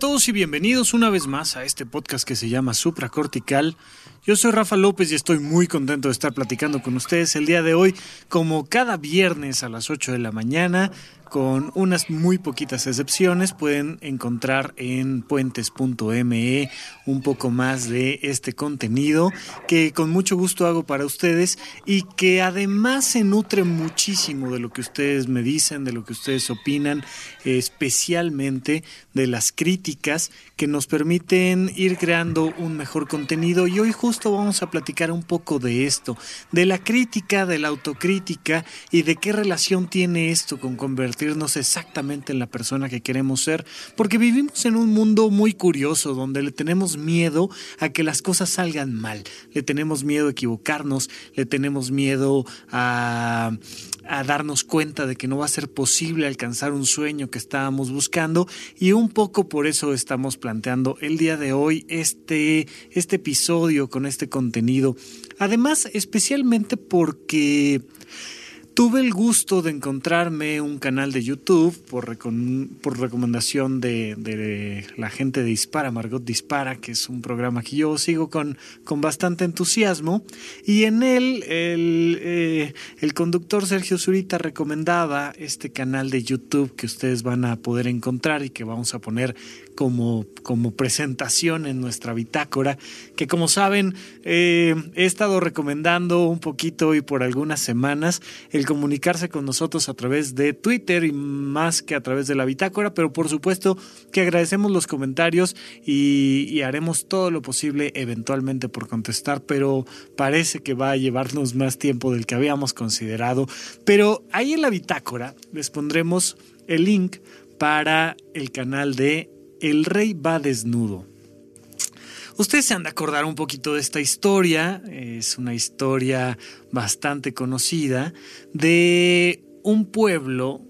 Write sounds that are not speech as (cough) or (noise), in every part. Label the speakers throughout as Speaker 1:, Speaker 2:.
Speaker 1: Todos y bienvenidos una vez más a este podcast que se llama Supracortical. Yo soy Rafa López y estoy muy contento de estar platicando con ustedes el día de hoy, como cada viernes a las 8 de la mañana, con unas muy poquitas excepciones. Pueden encontrar en puentes.me un poco más de este contenido que con mucho gusto hago para ustedes y que además se nutre muchísimo de lo que ustedes me dicen, de lo que ustedes opinan, especialmente de las críticas que nos permiten ir creando un mejor contenido. Y hoy justo vamos a platicar un poco de esto, de la crítica, de la autocrítica y de qué relación tiene esto con exactamente en la persona que queremos ser, porque vivimos en un mundo muy curioso donde le tenemos miedo a que las cosas salgan mal, le tenemos miedo a equivocarnos, le tenemos miedo a, a darnos cuenta de que no va a ser posible alcanzar un sueño que estábamos buscando y un poco por eso estamos planteando el día de hoy este, este episodio con este contenido. Además, especialmente porque... Tuve el gusto de encontrarme un canal de YouTube por, por recomendación de, la gente de Dispara, Margot Dispara, que es un programa que yo sigo con, con bastante entusiasmo. Y en él el, eh, el conductor Sergio Zurita recomendaba este canal de YouTube que ustedes van a poder encontrar y que vamos a poner como, como presentación en nuestra bitácora, que como saben eh, he estado recomendando un poquito y por algunas semanas comunicarse con nosotros a través de Twitter y más que a través de la bitácora, pero por supuesto que agradecemos los comentarios y, haremos todo lo posible eventualmente por contestar, pero parece que va a llevarnos más tiempo del que habíamos considerado. Pero ahí en la bitácora les pondremos el link para el canal de el rey va desnudo. Ustedes se han de acordar un poquito de esta historia, es una historia bastante conocida, de un pueblo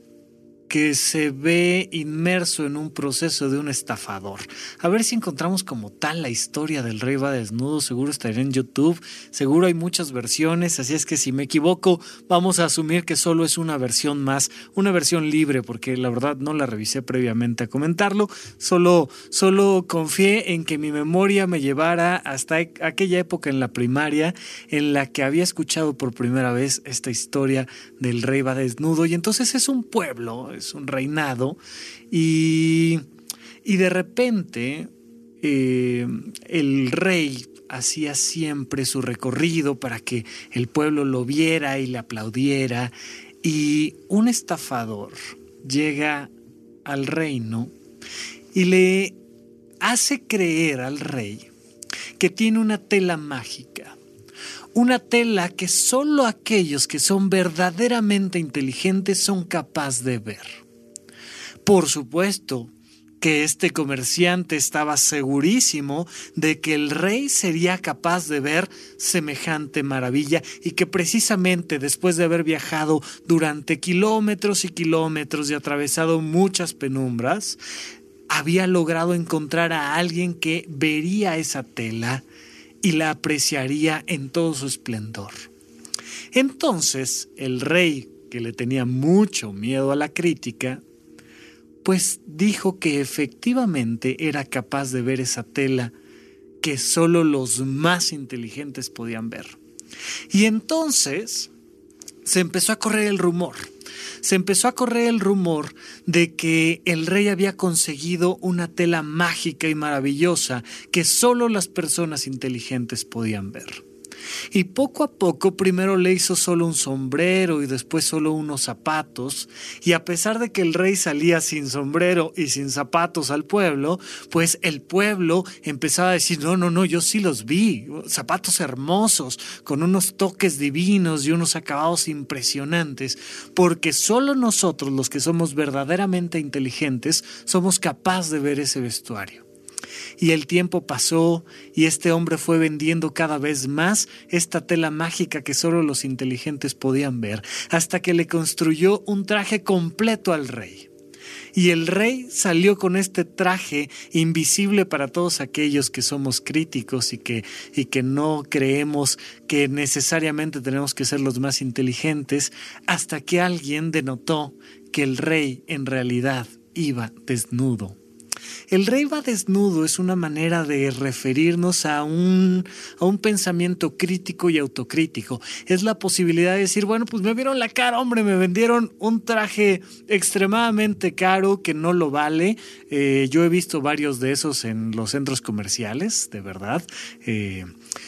Speaker 1: que se ve inmerso en un proceso de un estafador. A ver si encontramos como tal la historia del rey va desnudo, seguro estaría en YouTube, seguro hay muchas versiones, así es que si me equivoco vamos a asumir que solo es una versión más, una versión libre, porque la verdad no la revisé previamente a comentarlo, solo, solo confié en que mi memoria me llevara hasta e, aquella época en la primaria en la que había escuchado por primera vez esta historia del rey va desnudo y entonces es un pueblo, es un reinado, y, y de repente eh, el rey hacía siempre su recorrido para que el pueblo lo viera y le aplaudiera, y un estafador llega al reino y le hace creer al rey que tiene una tela mágica una tela que solo aquellos que son verdaderamente inteligentes son capaces de ver. Por supuesto que este comerciante estaba segurísimo de que el rey sería capaz de ver semejante maravilla y que precisamente después de haber viajado durante kilómetros y kilómetros y atravesado muchas penumbras, había logrado encontrar a alguien que vería esa tela y la apreciaría en todo su esplendor. Entonces el rey, que le tenía mucho miedo a la crítica, pues dijo que efectivamente era capaz de ver esa tela que solo los más inteligentes podían ver. Y entonces se empezó a correr el rumor se empezó a correr el rumor de que el rey había conseguido una tela mágica y maravillosa que solo las personas inteligentes podían ver. Y poco a poco primero le hizo solo un sombrero y después solo unos zapatos, y a pesar de que el rey salía sin sombrero y sin zapatos al pueblo, pues el pueblo empezaba a decir, no, no, no, yo sí los vi, zapatos hermosos, con unos toques divinos y unos acabados impresionantes, porque solo nosotros los que somos verdaderamente inteligentes somos capaces de ver ese vestuario. Y el tiempo pasó y este hombre fue vendiendo cada vez más esta tela mágica que solo los inteligentes podían ver, hasta que le construyó un traje completo al rey. Y el rey salió con este traje invisible para todos aquellos que somos críticos y que, y que no creemos que necesariamente tenemos que ser los más inteligentes, hasta que alguien denotó que el rey en realidad iba desnudo. El rey va desnudo es una manera de referirnos a un, a un pensamiento crítico y autocrítico. Es la posibilidad de decir, bueno, pues me vieron la cara, hombre, me vendieron un traje extremadamente caro que no lo vale. Eh, yo he visto varios de esos en los centros comerciales, de verdad. Eh,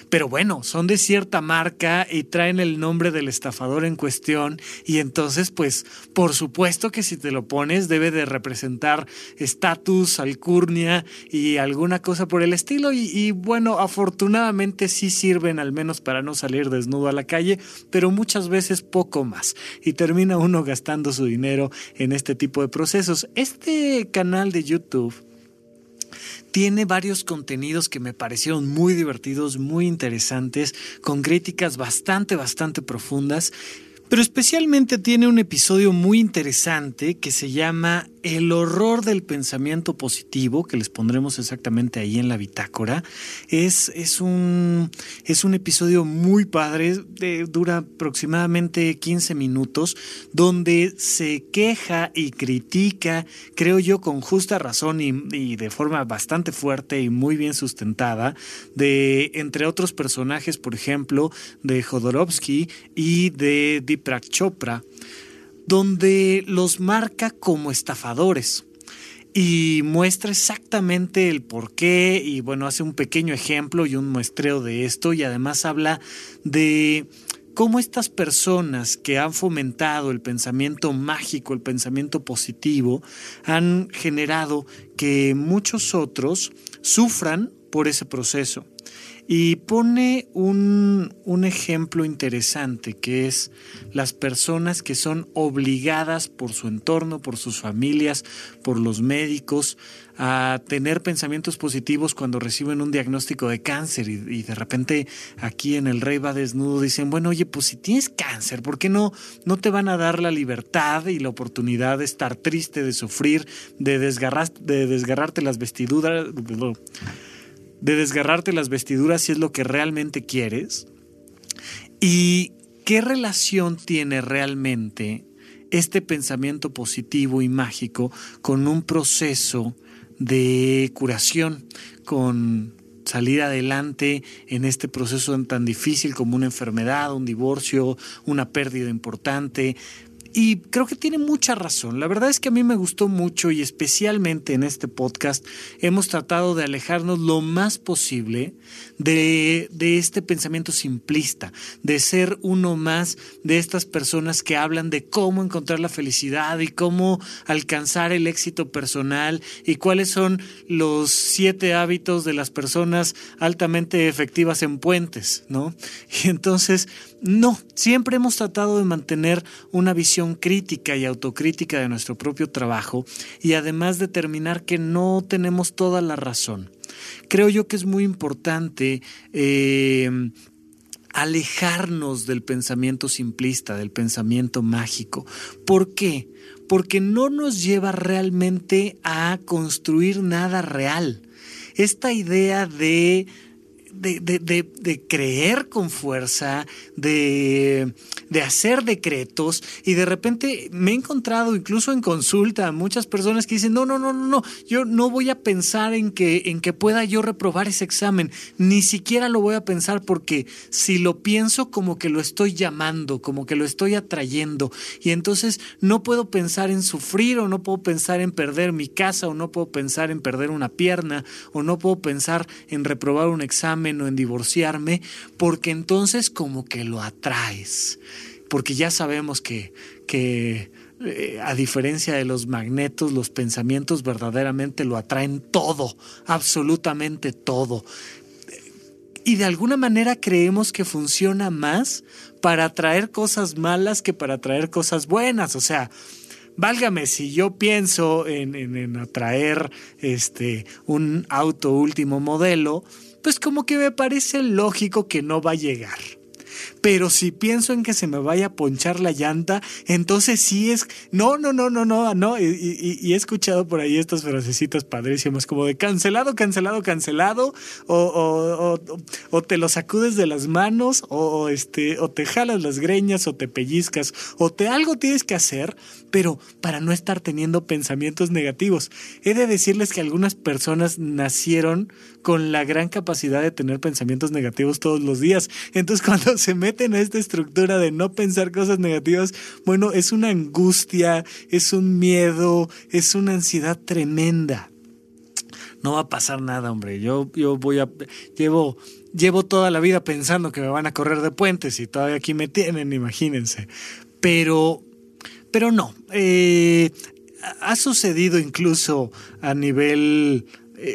Speaker 1: pero bueno, son de cierta marca y traen el nombre del estafador en cuestión y entonces pues por supuesto que si te lo pones debe de representar estatus, alcurnia y alguna cosa por el estilo y, y, bueno, afortunadamente sí sirven al menos para no salir desnudo a la calle, pero muchas veces poco más y termina uno gastando su dinero en este tipo de procesos. Este canal de YouTube tiene varios contenidos que me parecieron muy divertidos, muy interesantes, con críticas bastante, bastante profundas. Pero especialmente tiene un episodio muy interesante que se llama el horror del pensamiento positivo, que les pondremos exactamente ahí en la bitácora, es, es, un, es un episodio muy padre, dura aproximadamente 15 minutos, donde se queja y critica, creo yo con justa razón y, de forma bastante fuerte y muy bien sustentada, de, entre otros personajes, por ejemplo, de Jodorowsky y de Deepak Chopra, donde los marca como estafadores y muestra exactamente el por qué y bueno, hace un pequeño ejemplo y un muestreo de esto y además habla de cómo estas personas que han fomentado el pensamiento mágico, el pensamiento positivo, han generado que muchos otros sufran por ese proceso. Y pone un, un, ejemplo interesante que es las personas que son obligadas por su entorno, por sus familias, por los médicos, a tener pensamientos positivos cuando reciben un diagnóstico de cáncer y, de repente aquí en el Rey va desnudo dicen, bueno, oye, pues si tienes cáncer, ¿por qué no, no te van a dar la libertad y la oportunidad de estar triste, de sufrir, de, desgarrar, de desgarrarte las vestiduras? De desgarrarte las vestiduras si es lo que realmente quieres? ¿Y qué relación tiene realmente este pensamiento positivo y mágico con un proceso de curación, con salir adelante en este proceso tan difícil como una enfermedad, un divorcio, una pérdida importante, y creo que tiene mucha razón. La verdad es que a mí me gustó mucho y especialmente en este podcast hemos tratado de alejarnos lo más posible de, de, este pensamiento simplista, de ser uno más de estas personas que hablan de cómo encontrar la felicidad y cómo alcanzar el éxito personal y cuáles son los siete hábitos de las personas altamente efectivas en puentes, ¿no? (laughs) Y entonces, no, siempre hemos tratado de mantener una visión crítica y autocrítica de nuestro propio trabajo y además determinar que no tenemos toda la razón. Creo yo que es muy importante eh, alejarnos del pensamiento simplista, del pensamiento mágico. ¿Por qué? Porque no nos lleva realmente a construir nada real. Esta idea de de, de, de, de, creer con fuerza, de, hacer decretos y de repente me he encontrado incluso en consulta muchas personas que dicen, no, no, no, no, no, yo no voy a pensar en que, en que pueda yo reprobar ese examen, ni siquiera lo voy a pensar porque si lo pienso como que lo estoy llamando, como que lo estoy atrayendo y entonces no puedo pensar en sufrir o no puedo pensar en perder mi casa o no puedo pensar en perder una pierna o no puedo pensar en reprobar un examen o en divorciarme, porque entonces como que lo atraes, porque ya sabemos que, que eh, a diferencia de los magnetos, los pensamientos verdaderamente lo atraen todo, absolutamente todo. Y de alguna manera creemos que funciona más para atraer cosas malas que para atraer cosas buenas. O sea, válgame, si yo pienso en, en atraer este, un auto último modelo, pues como que me parece lógico que no va a llegar. Pero si pienso en que se me vaya a ponchar la llanta, entonces sí es. No, no, no, no, no, no. Y, he escuchado por ahí estas frasecitas padrísimas, como de cancelado, cancelado, cancelado, o, o, te lo sacudes de las manos, o, este, o te jalas las greñas, o te pellizcas, o te algo tienes que hacer, pero para no estar teniendo pensamientos negativos. He de decirles que algunas personas nacieron con la gran capacidad de tener pensamientos negativos todos los días. Entonces, (laughs) cuando se meten a esta estructura de no pensar cosas negativas, bueno, es una angustia, es un miedo, es una ansiedad tremenda. No va a pasar nada, hombre. Yo, yo voy a. Llevo, llevo toda la vida pensando que me van a correr de puentes y todavía aquí me tienen, imagínense. Pero. Pero no. Eh, ha sucedido incluso a nivel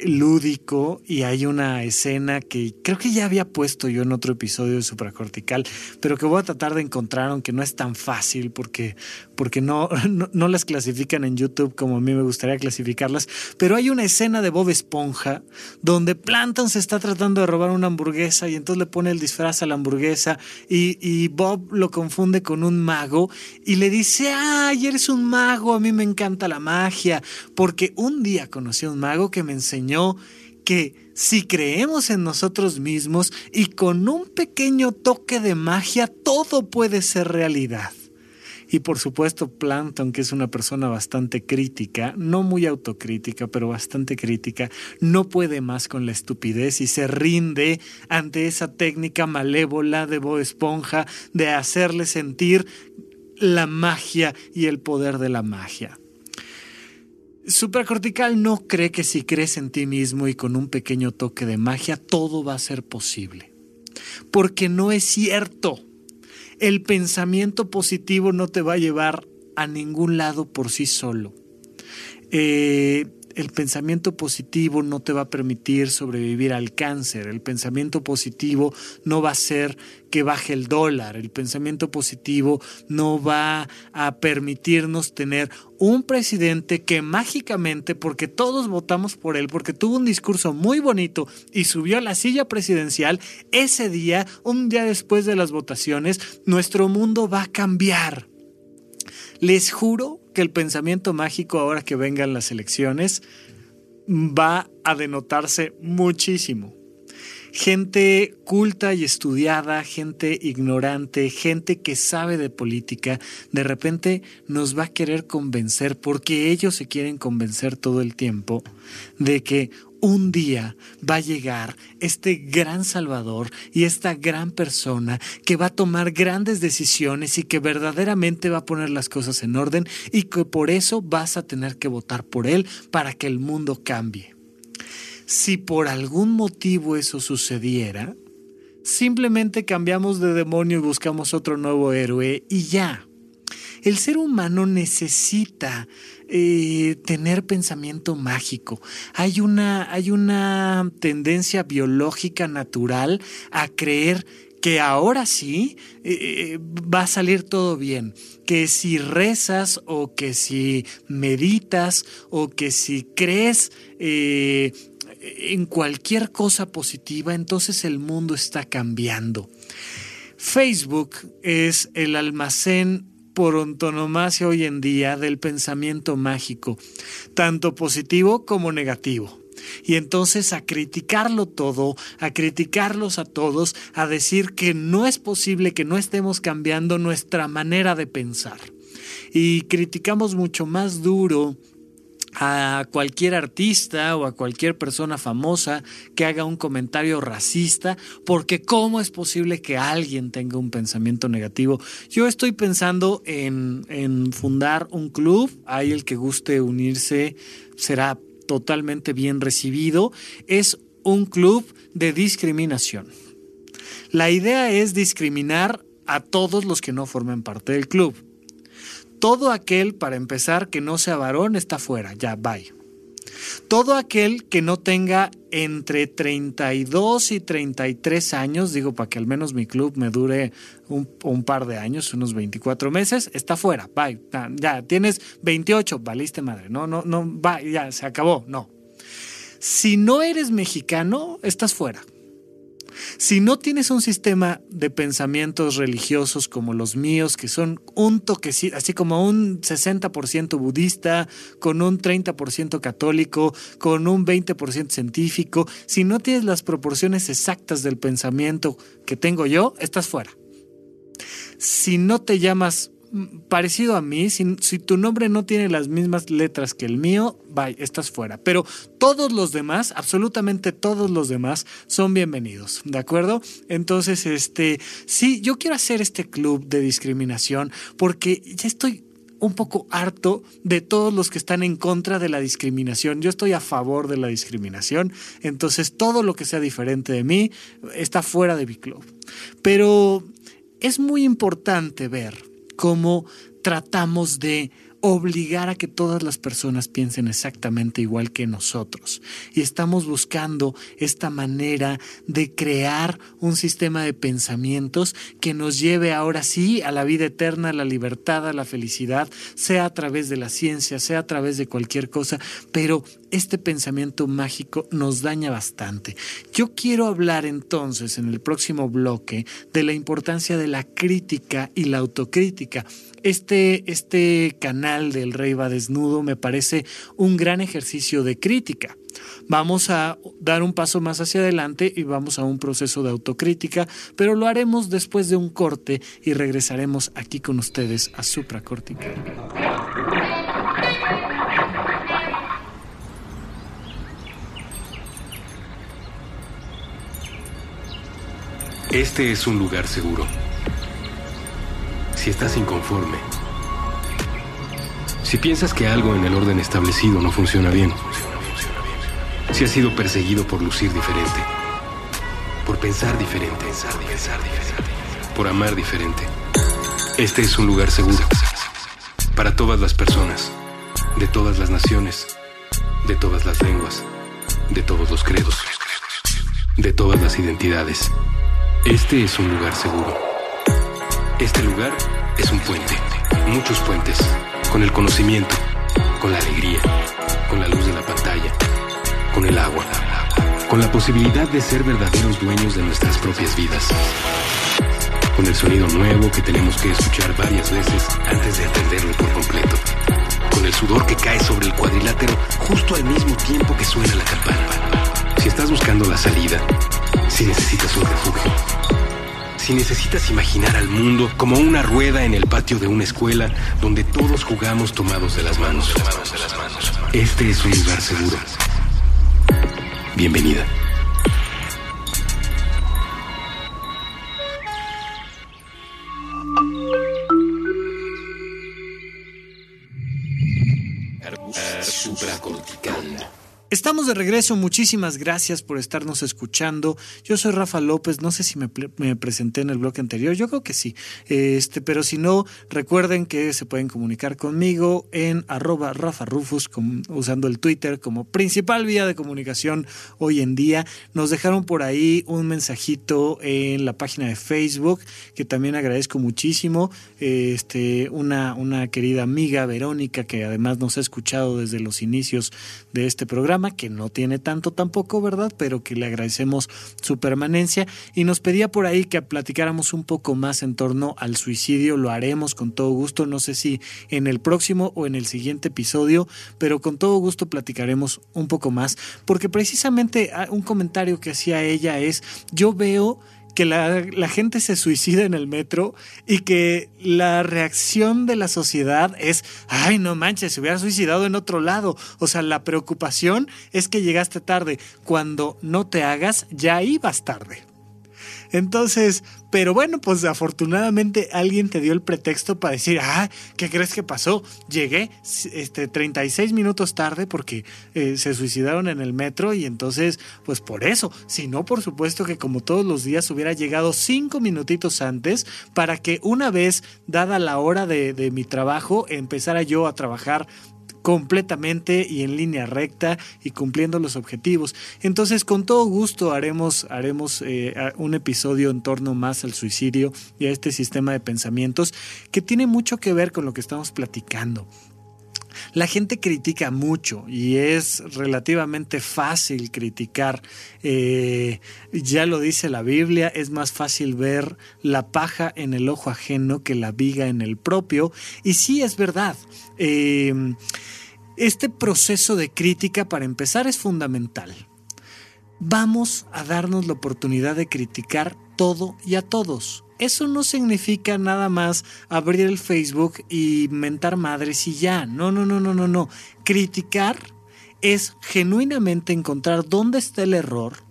Speaker 1: lúdico y hay una escena que creo que ya había puesto yo en otro episodio de Supracortical, pero que voy a tratar de encontrar, aunque no es tan fácil porque, porque (laughs) no, no, las clasifican en YouTube como a mí me gustaría clasificarlas, pero hay una escena de Bob Esponja donde Planton se está tratando de robar una hamburguesa y entonces le pone el disfraz a la hamburguesa y, y Bob lo confunde con un mago y le dice, ay, eres un mago, a mí me encanta la magia, porque un día conocí a un mago que me enseñó que si creemos en nosotros mismos y con un pequeño toque de magia, todo puede ser realidad. Y por supuesto, Plankton, que es una persona bastante crítica, no muy autocrítica, pero bastante crítica, no puede más con la estupidez y se rinde ante esa técnica malévola de Bo Esponja de hacerle sentir la magia y el poder de la magia. Supracortical no cree que si crees en ti mismo y con un pequeño toque de magia todo va a ser posible. Porque no es cierto. El pensamiento positivo no te va a llevar a ningún lado por sí solo. Eh, el pensamiento positivo no te va a permitir sobrevivir al cáncer, el pensamiento positivo no va a hacer que baje el dólar, el pensamiento positivo no va a permitirnos tener un presidente que mágicamente, porque todos votamos por él, porque tuvo un discurso muy bonito y subió a la silla presidencial, ese día, un día después de las votaciones, nuestro mundo va a cambiar. Les juro que el pensamiento mágico ahora que vengan las elecciones va a denotarse muchísimo. Gente culta y estudiada, gente ignorante, gente que sabe de política, de repente nos va a querer convencer, porque ellos se quieren convencer todo el tiempo, de que un día va a llegar este gran Salvador y esta gran persona que va a tomar grandes decisiones y que verdaderamente va a poner las cosas en orden y que por eso vas a tener que votar por él para que el mundo cambie. Si por algún motivo eso sucediera, simplemente cambiamos de demonio y buscamos otro nuevo héroe y ya. El ser humano necesita eh, tener pensamiento mágico. Hay una, hay una tendencia biológica natural a creer que ahora sí eh, eh, va a salir todo bien, que si rezas o que si meditas o que si crees en cualquier cosa positiva, entonces el mundo está cambiando. Facebook es el almacén por antonomasia hoy en día del pensamiento mágico, tanto positivo como negativo. Y entonces a criticarlo todo, a criticarlos a todos, a decir que no es posible que no estemos cambiando nuestra manera de pensar. Y criticamos mucho más duro a cualquier artista o a cualquier persona famosa que haga un comentario racista, porque ¿cómo es posible que alguien tenga un pensamiento negativo? Yo estoy pensando en, fundar un club, hay el que guste unirse será totalmente bien recibido, es un club de discriminación. La idea es discriminar a todos los que no formen parte del club todo aquel, para empezar, que no sea varón está fuera, ya, bye. Todo aquel que no tenga entre 32 y 33 años, digo para que al menos mi club me dure un, par de años, unos 24 meses, está fuera. Bye. Ya, tienes 28, valiste madre. No, no, no, va, ya, se acabó. No. Si no eres mexicano, estás fuera. Si no tienes un sistema de pensamientos religiosos como los míos, que son un toquecito, así como un 60% budista, con un 30% católico, con un 20% científico, si no tienes las proporciones exactas del pensamiento que tengo yo, estás fuera. Si no te llamas parecido a mí, si, tu nombre no tiene las mismas letras que el mío, bye, estás fuera. Pero todos los demás, absolutamente todos los demás, son bienvenidos, ¿de acuerdo? Entonces, este, sí, yo quiero hacer este club de discriminación porque ya estoy un poco harto de todos los que están en contra de la discriminación. Yo estoy a favor de la discriminación, entonces todo lo que sea diferente de mí está fuera de mi club. Pero es muy importante ver cómo tratamos de obligar a que todas las personas piensen exactamente igual que nosotros. Y estamos buscando esta manera de crear un sistema de pensamientos que nos lleve ahora sí a la vida eterna, a la libertad, a la felicidad, sea a través de la ciencia, sea a través de cualquier cosa, pero este pensamiento mágico nos daña bastante. Yo quiero hablar entonces en el próximo bloque de la importancia de la crítica y la autocrítica. Este, este canal del Rey va desnudo me parece un gran ejercicio de crítica. Vamos a dar un paso más hacia adelante y vamos a un proceso de autocrítica, pero lo haremos después de un corte y regresaremos aquí con ustedes a Supracortical.
Speaker 2: Este es un lugar seguro. Si estás inconforme, si piensas que algo en el orden establecido no funciona bien, si has sido perseguido por lucir diferente, por pensar diferente, por amar diferente, este es un lugar seguro para todas las personas, de todas las naciones, de todas las lenguas, de todos los credos, de todas las identidades. Este es un lugar seguro. Este lugar es un puente, muchos puentes, con el conocimiento, con la alegría, con la luz de la pantalla, con el agua, con la posibilidad de ser verdaderos dueños de nuestras propias vidas, con el sonido nuevo que tenemos que escuchar varias veces antes de entenderlo por completo, con el sudor que cae sobre el cuadrilátero justo al mismo tiempo que suena la campana. Si estás buscando la salida, si necesitas un refugio, si necesitas imaginar al mundo como una rueda en el patio de una escuela donde todos jugamos tomados de las manos. Este es un lugar seguro. Bienvenida.
Speaker 1: Estamos de regreso, muchísimas gracias por estarnos escuchando. Yo soy Rafa López, no sé si me, presenté en el bloque anterior, yo creo que sí, este, pero si no, recuerden que se pueden comunicar conmigo en arroba Rafa Rufus, usando el Twitter como principal vía de comunicación hoy en día. Nos dejaron por ahí un mensajito en la página de Facebook, que también agradezco muchísimo. Este, una, una querida amiga, Verónica, que además nos ha escuchado desde los inicios de este programa que no tiene tanto tampoco, ¿verdad? Pero que le agradecemos su permanencia y nos pedía por ahí que platicáramos un poco más en torno al suicidio. Lo haremos con todo gusto, no sé si en el próximo o en el siguiente episodio, pero con todo gusto platicaremos un poco más, porque precisamente ah, un comentario que hacía ella es, yo veo que la, gente se suicida en el metro y que la reacción de la sociedad es, ay, no manches, se hubiera suicidado en otro lado. O sea, la preocupación es que llegaste tarde. Cuando no te hagas, ya ibas tarde. Entonces, pero bueno, pues afortunadamente alguien te dio el pretexto para decir, ah, ¿qué crees que pasó? Llegué este, 36 minutos tarde porque eh, se suicidaron en el metro y entonces, pues por eso, si no, por supuesto que como todos los días hubiera llegado cinco minutitos antes para que una vez dada la hora de mi trabajo, empezara yo a trabajar completamente y en línea recta y cumpliendo los objetivos. Entonces, con todo gusto haremos, haremos eh, un episodio en torno más al suicidio y a este sistema de pensamientos que tiene mucho que ver con lo que estamos platicando. La gente critica mucho y es relativamente fácil criticar. Eh, ya lo dice la Biblia, es más fácil ver la paja en el ojo ajeno que la viga en el propio. Y sí es verdad. Eh, este proceso de crítica, para empezar, es fundamental. Vamos a darnos la oportunidad de criticar todo y a todos. Eso no significa nada más abrir el Facebook y mentar madres y ya. No, no, no, no, no, no. Criticar es genuinamente encontrar dónde está el error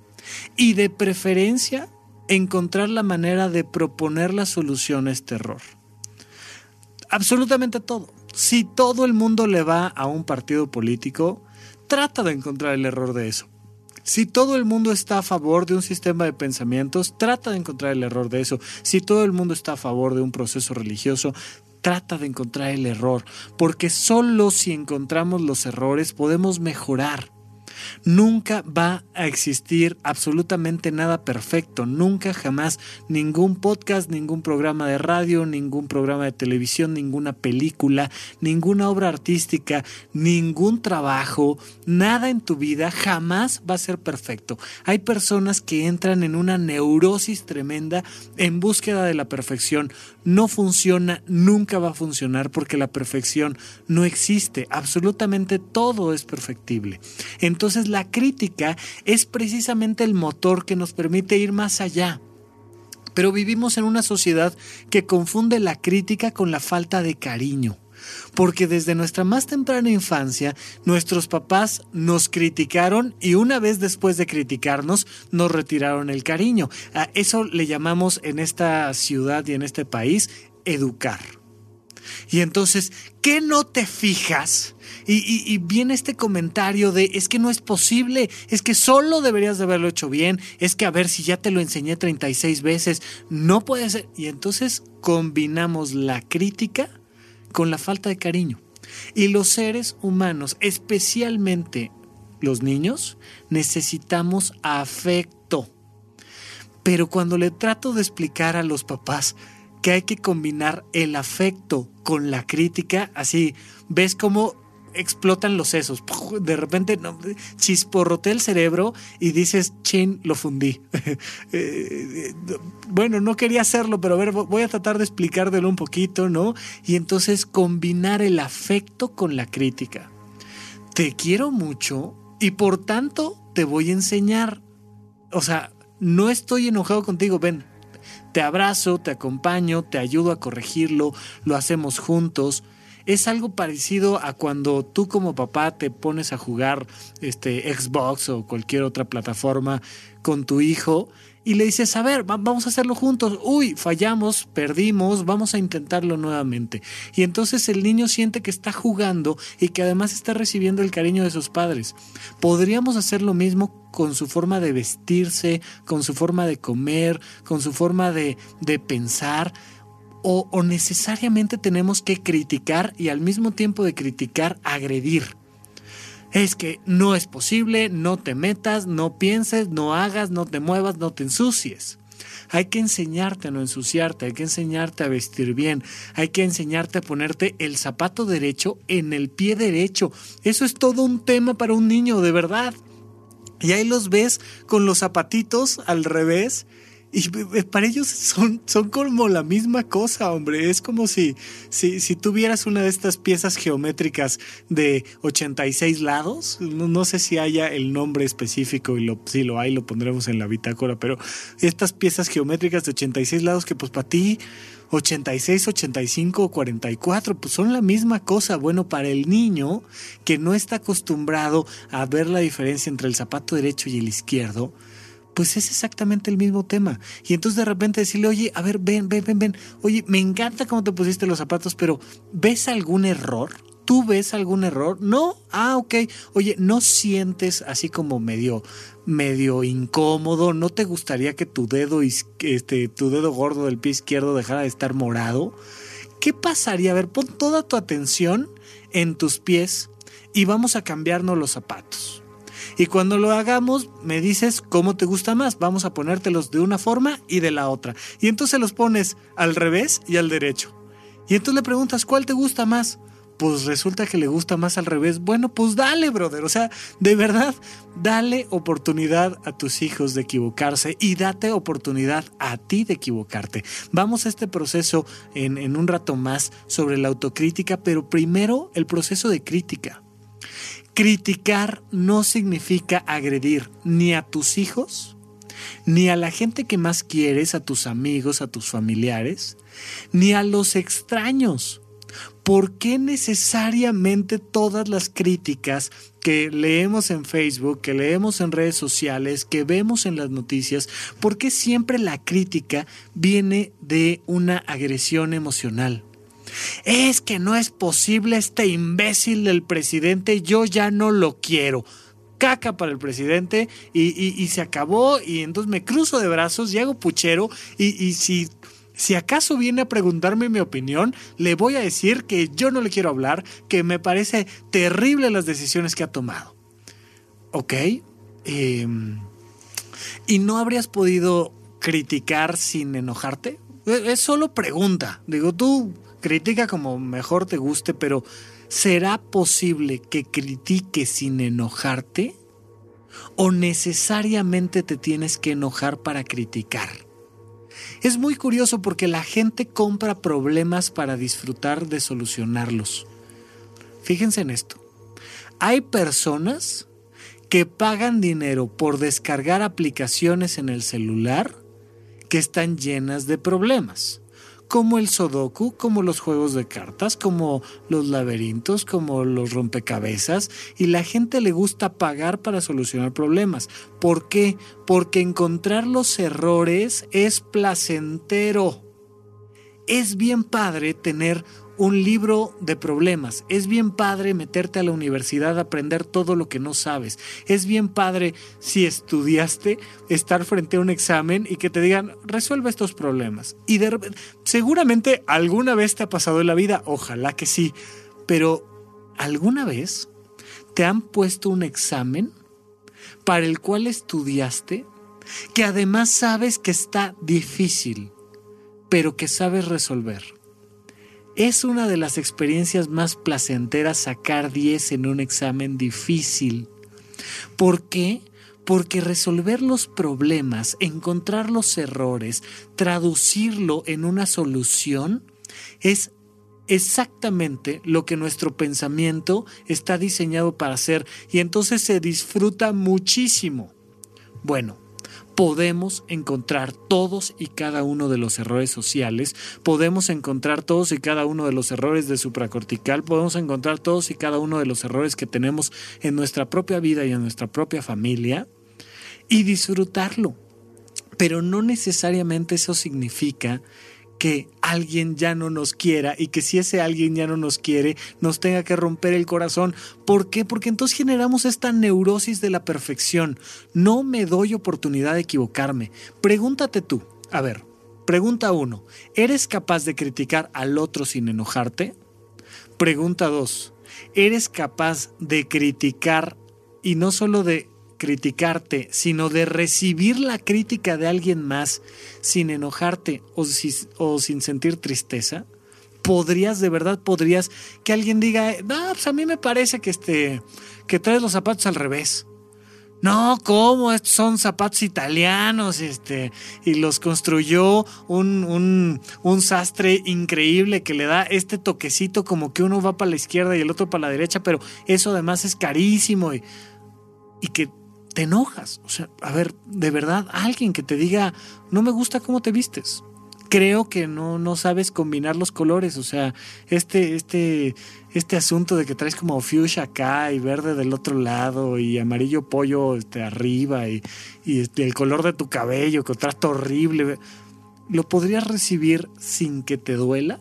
Speaker 1: y de preferencia encontrar la manera de proponer la solución a este error. Absolutamente todo. Si todo el mundo le va a un partido político, trata de encontrar el error de eso. Si todo el mundo está a favor de un sistema de pensamientos, trata de encontrar el error de eso. Si todo el mundo está a favor de un proceso religioso, trata de encontrar el error, porque solo si encontramos los errores podemos mejorar. Nunca va a existir absolutamente nada perfecto, nunca jamás. Ningún podcast, ningún programa de radio, ningún programa de televisión, ninguna película, ninguna obra artística, ningún trabajo, nada en tu vida jamás va a ser perfecto. Hay personas que entran en una neurosis tremenda en búsqueda de la perfección. No funciona, nunca va a funcionar porque la perfección no existe. Absolutamente todo es perfectible. Entonces, entonces la crítica es precisamente el motor que nos permite ir más allá. Pero vivimos en una sociedad que confunde la crítica con la falta de cariño. Porque desde nuestra más temprana infancia, nuestros papás nos criticaron y una vez después de criticarnos, nos retiraron el cariño. A eso le llamamos en esta ciudad y en este país educar. Y entonces, ¿qué no te fijas? Y, viene este comentario de es que no es posible, es que solo deberías de haberlo hecho bien, es que a ver si ya te lo enseñé 36 veces, no puede ser. Y entonces combinamos la crítica con la falta de cariño. Y los seres humanos, especialmente los niños, necesitamos afecto. Pero cuando le trato de explicar a los papás, que hay que combinar el afecto con la crítica, así ves cómo explotan los sesos. De repente no, chisporrotea el cerebro y dices, chin, lo fundí. (laughs) Eh, bueno, no quería hacerlo, pero a ver, voy a tratar de explicártelo un poquito, ¿no? Y entonces combinar el afecto con la crítica. Te quiero mucho y por tanto te voy a enseñar. O sea, no estoy enojado contigo, ven, te abrazo, te acompaño, te ayudo a corregirlo, lo hacemos juntos. Es algo parecido a cuando tú como papá te pones a jugar este Xbox o cualquier otra plataforma con tu hijo y le dices, a ver, vamos a hacerlo juntos. Uy, fallamos, perdimos, vamos a intentarlo nuevamente. Y entonces el niño siente que está jugando y que además está recibiendo el cariño de sus padres. Podríamos hacer lo mismo con su forma de vestirse, con su forma de comer, con su forma de, de pensar. O, necesariamente tenemos que criticar y al mismo tiempo de criticar, agredir es que no es posible, no te metas, no pienses, no hagas, no te muevas, no te ensucies. Hay que enseñarte a no ensuciarte, hay que enseñarte a vestir bien, hay que enseñarte a ponerte el zapato derecho en el pie derecho. Eso es todo un tema para un niño, de verdad. Y ahí los ves con los zapatitos al revés y para ellos son, son como la misma cosa, hombre. Es como si, si, si tuvieras una de estas piezas geométricas de 86 lados. No, sé si haya el nombre específico y lo, si lo hay lo pondremos en la bitácora, pero estas piezas geométricas de 86 lados que pues para ti 86, 85 o 44, pues son la misma cosa. Bueno, para el niño que no está acostumbrado a ver la diferencia entre el zapato derecho y el izquierdo, pues es exactamente el mismo tema. Y entonces de repente decirle, oye, a ver, ven, ven, ven, ven, oye, me encanta cómo te pusiste los zapatos, pero ¿ves algún error? ¿Tú ves algún error? No, ah, ok. Oye, ¿no sientes así como medio, medio incómodo? ¿No te gustaría que tu dedo, este, tu dedo gordo del pie izquierdo dejara de estar morado? ¿Qué pasaría? A ver, pon toda tu atención en tus pies y vamos a cambiarnos los zapatos. Y cuando lo hagamos, me dices cómo te gusta más. Vamos a ponértelos de una forma y de la otra. Y entonces los pones al revés y al derecho. Y entonces le preguntas, ¿cuál te gusta más? Pues resulta que le gusta más al revés. Bueno, pues dale, brother. O sea, de verdad, dale oportunidad a tus hijos de equivocarse y date oportunidad a ti de equivocarte. Vamos a este proceso en, en un rato más sobre la autocrítica, pero primero el proceso de crítica. Criticar no significa agredir ni a tus hijos, ni a la gente que más quieres, a tus amigos, a tus familiares, ni a los extraños. ¿Por qué necesariamente todas las críticas que leemos en Facebook, que leemos en redes sociales, que vemos en las noticias, por qué siempre la crítica viene de una agresión emocional? Es que no es posible este imbécil del presidente, yo ya no lo quiero. Caca para el presidente y, se acabó y entonces me cruzo de brazos y hago puchero y, si si acaso viene a preguntarme mi opinión, le voy a decir que yo no le quiero hablar, que me parece terrible las decisiones que ha tomado. ¿Ok? Em, ¿Y no habrías podido criticar sin enojarte? E, es solo pregunta. Digo, tú critica como mejor te guste, pero ¿será posible que critiques sin enojarte? ¿O necesariamente te tienes que enojar para criticar? Es muy curioso porque la gente compra problemas para disfrutar de solucionarlos. Fíjense en esto. Hay personas que pagan dinero por descargar aplicaciones en el celular que están llenas de problemas como el Sudoku, como los juegos de cartas, como los laberintos, como los rompecabezas, y la gente le gusta pagar para solucionar problemas. ¿Por qué? Porque encontrar los errores es placentero. Es bien padre tener un libro de problemas. Es bien padre meterte a la universidad aprender todo lo que no sabes. Es bien padre si estudiaste estar frente a un examen y que te digan, resuelve estos problemas. Y de, seguramente alguna vez te ha pasado en la vida, ojalá que sí, pero ¿alguna vez te han puesto un examen para el cual estudiaste que además sabes que está difícil, pero que sabes resolver? Es una de las experiencias más placenteras sacar 10 en un examen difícil. ¿Por qué? Porque resolver los problemas, encontrar los errores, traducirlo en una solución, es exactamente lo que nuestro pensamiento está diseñado para hacer y entonces se disfruta muchísimo. Bueno, podemos encontrar todos y cada uno de los errores sociales, podemos encontrar todos y cada uno de los errores de supracortical, podemos encontrar todos y cada uno de los errores que tenemos en nuestra propia vida y en nuestra propia familia y disfrutarlo. Pero no necesariamente eso significa que alguien ya no nos quiera y que si ese alguien ya no nos quiere, nos tenga que romper el corazón. ¿Por qué? Porque entonces generamos esta neurosis de la perfección. No me doy oportunidad de equivocarme. Pregúntate tú, a ver, pregunta uno, ¿eres capaz de criticar al otro sin enojarte? Pregunta dos, ¿eres capaz de criticar y no solo de criticarte, sino de recibir la crítica de alguien más sin enojarte o, sin sentir tristeza? ¿Podrías, de verdad, podrías que alguien diga, no, pues a mí me parece que, este, que traes los zapatos al revés? No, ¿cómo? Estos son zapatos italianos, este, y los construyó un, un, un, sastre increíble que le da este toquecito como que uno va para la izquierda y el otro para la derecha, pero eso además es carísimo y, y que te enojas. O sea, a ver, de verdad, alguien que te diga, no me gusta cómo te vistes. Creo que no, no sabes combinar los colores. O sea, este, este, este asunto de que traes como fuchsia acá y verde del otro lado y amarillo pollo este, arriba y, y este, el color de tu cabello, contraste horrible. ¿Lo podrías recibir sin que te duela?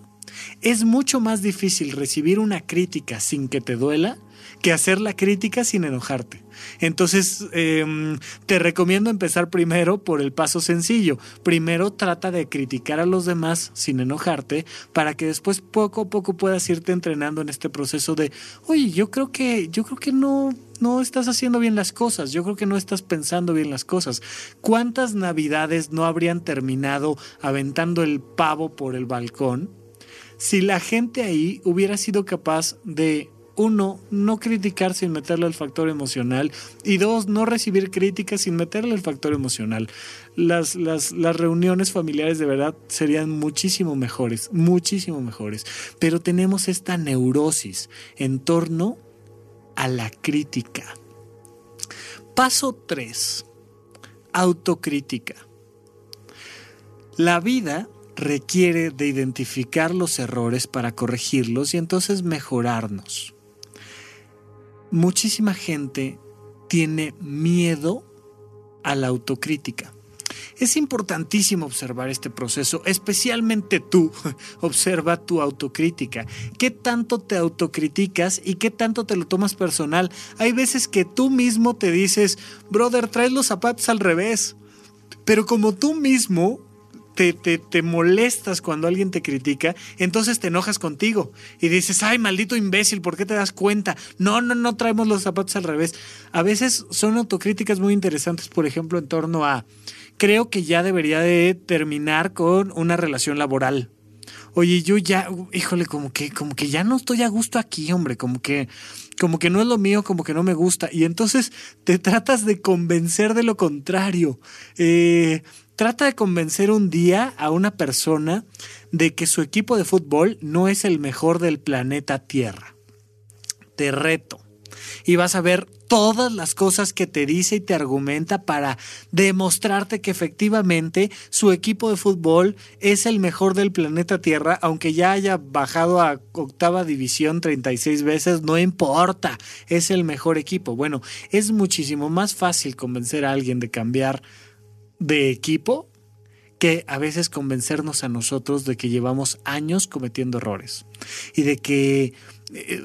Speaker 1: Es mucho más difícil recibir una crítica sin que te duela que hacer la crítica sin enojarte. Entonces, em, te recomiendo empezar primero por el paso sencillo. Primero trata de criticar a los demás sin enojarte para que después poco a poco puedas irte entrenando en este proceso de, oye, yo creo que, yo creo que no, no estás haciendo bien las cosas, yo creo que no estás pensando bien las cosas. ¿Cuántas navidades no habrían terminado aventando el pavo por el balcón si la gente ahí hubiera sido capaz de uno, no criticar sin meterle el factor emocional y dos, no recibir críticas sin meterle el factor emocional. Las, las, las, reuniones familiares de verdad serían muchísimo mejores, muchísimo mejores, pero tenemos esta neurosis en torno a la crítica. Paso 3. Autocrítica. La vida requiere de identificar los errores para corregirlos y entonces mejorarnos muchísima gente tiene miedo a la autocrítica. Es importantísimo observar este proceso, especialmente tú. (laughs) Observa tu autocrítica. ¿Qué tanto te autocriticas y qué tanto te lo tomas personal? Hay veces que tú mismo te dices, brother, traes los zapatos al revés. Pero como tú mismo te, te, molestas cuando alguien te critica, entonces te enojas contigo y dices, ay, maldito imbécil, ¿por qué te das cuenta? No, no, no traemos los zapatos al revés. A veces son autocríticas muy interesantes, por ejemplo, en torno a, creo que ya debería de terminar con una relación laboral. Oye, yo ya, híjole, como que, como que ya no estoy a gusto aquí, hombre, como que, como que no es lo mío, como que no me gusta. Y entonces te tratas de convencer de lo contrario. Eh, trata de convencer un día a una persona de que su equipo de fútbol no es el mejor del planeta Tierra. Te reto. Y vas a ver todas las cosas que te dice y te argumenta para demostrarte que efectivamente su equipo de fútbol es el mejor del planeta Tierra, aunque ya haya bajado a octava división 36 veces, no importa, es el mejor equipo. Bueno, es muchísimo más fácil convencer a alguien de cambiar de equipo que a veces convencernos a nosotros de que llevamos años cometiendo errores y de que